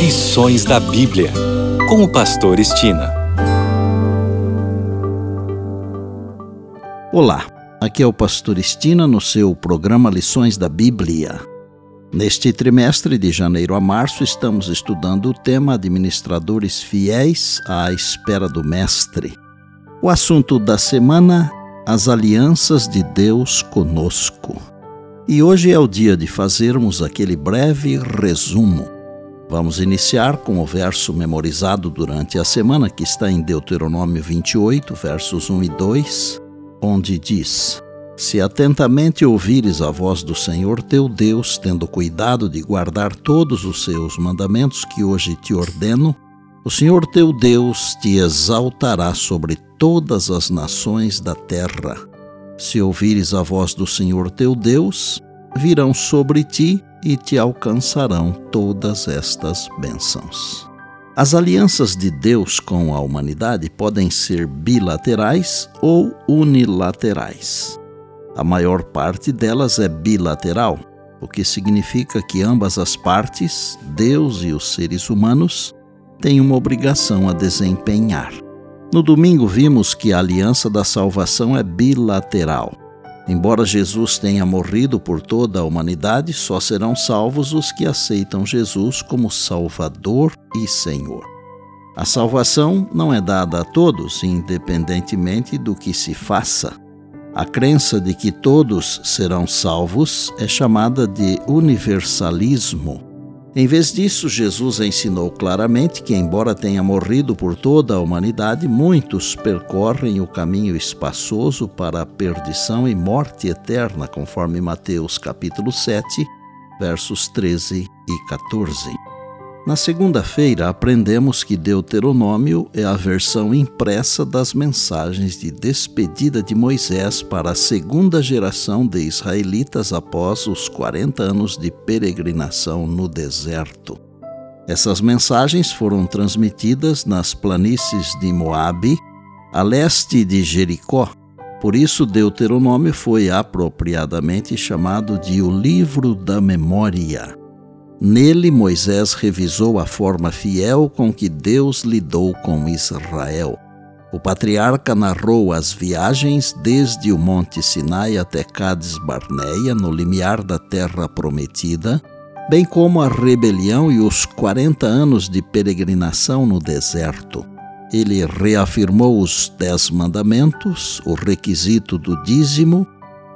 Lições da Bíblia, com o Pastor Estina. Olá, aqui é o Pastor Estina no seu programa Lições da Bíblia. Neste trimestre, de janeiro a março, estamos estudando o tema Administradores Fiéis à Espera do Mestre. O assunto da semana: As Alianças de Deus conosco. E hoje é o dia de fazermos aquele breve resumo. Vamos iniciar com o verso memorizado durante a semana, que está em Deuteronômio 28, versos 1 e 2, onde diz: Se atentamente ouvires a voz do Senhor teu Deus, tendo cuidado de guardar todos os seus mandamentos que hoje te ordeno, o Senhor teu Deus te exaltará sobre todas as nações da terra. Se ouvires a voz do Senhor teu Deus, virão sobre ti e te alcançarão todas estas bênçãos. As alianças de Deus com a humanidade podem ser bilaterais ou unilaterais. A maior parte delas é bilateral, o que significa que ambas as partes, Deus e os seres humanos, têm uma obrigação a desempenhar. No domingo vimos que a aliança da salvação é bilateral. Embora Jesus tenha morrido por toda a humanidade, só serão salvos os que aceitam Jesus como Salvador e Senhor. A salvação não é dada a todos, independentemente do que se faça. A crença de que todos serão salvos é chamada de universalismo em vez disso, Jesus ensinou claramente que, embora tenha morrido por toda a humanidade, muitos percorrem o caminho espaçoso para a perdição e morte eterna, conforme Mateus capítulo 7, versos 13 e 14. Na segunda-feira, aprendemos que Deuteronômio é a versão impressa das mensagens de despedida de Moisés para a segunda geração de israelitas após os 40 anos de peregrinação no deserto. Essas mensagens foram transmitidas nas planícies de Moabe, a leste de Jericó. Por isso, Deuteronômio foi apropriadamente chamado de o Livro da Memória. Nele, Moisés revisou a forma fiel com que Deus lidou com Israel. O patriarca narrou as viagens desde o Monte Sinai até Cades Barneia, no limiar da terra prometida, bem como a rebelião e os 40 anos de peregrinação no deserto. Ele reafirmou os Dez Mandamentos, o requisito do dízimo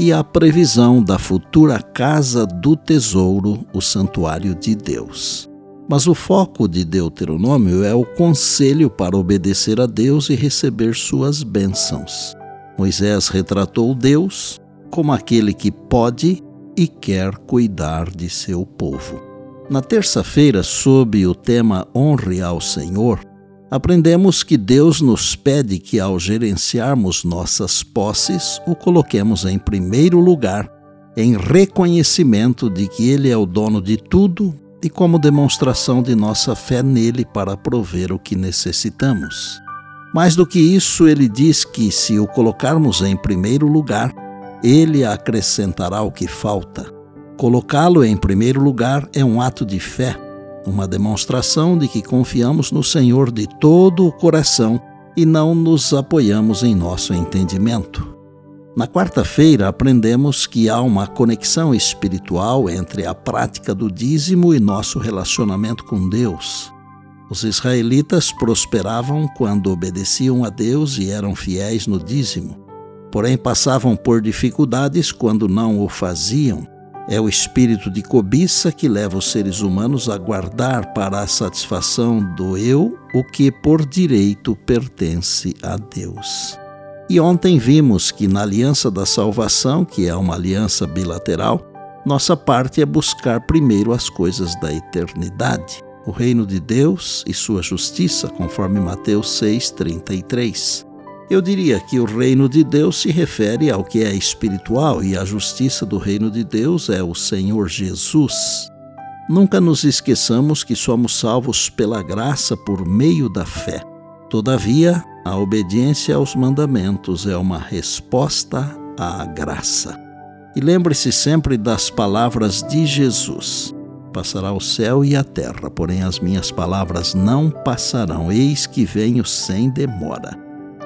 e a previsão da futura casa do tesouro, o santuário de Deus. Mas o foco de Deuteronômio é o conselho para obedecer a Deus e receber suas bênçãos. Moisés retratou Deus como aquele que pode e quer cuidar de seu povo. Na terça-feira, sob o tema Honre ao Senhor, aprendemos que Deus nos pede que, ao gerenciarmos nossas posses, o coloquemos em primeiro lugar, em reconhecimento de que Ele é o dono de tudo e como demonstração de nossa fé nele para prover o que necessitamos. Mais do que isso, ele diz que, se o colocarmos em primeiro lugar, ele acrescentará o que falta. Colocá-lo em primeiro lugar é um ato de fé uma demonstração de que confiamos no Senhor de todo o coração e não nos apoiamos em nosso entendimento. Na quarta-feira, aprendemos que há uma conexão espiritual entre a prática do dízimo e nosso relacionamento com Deus. Os israelitas prosperavam quando obedeciam a Deus e eram fiéis no dízimo, porém passavam por dificuldades quando não o faziam é o espírito de cobiça que leva os seres humanos a guardar para a satisfação do eu o que por direito pertence a Deus. E ontem vimos que na aliança da salvação, que é uma aliança bilateral, nossa parte é buscar primeiro as coisas da eternidade, o reino de Deus e sua justiça, conforme Mateus 6:33. Eu diria que o reino de Deus se refere ao que é espiritual e a justiça do reino de Deus é o Senhor Jesus. Nunca nos esqueçamos que somos salvos pela graça por meio da fé. Todavia, a obediência aos mandamentos é uma resposta à graça. E lembre-se sempre das palavras de Jesus: Passará o céu e a terra, porém as minhas palavras não passarão. Eis que venho sem demora.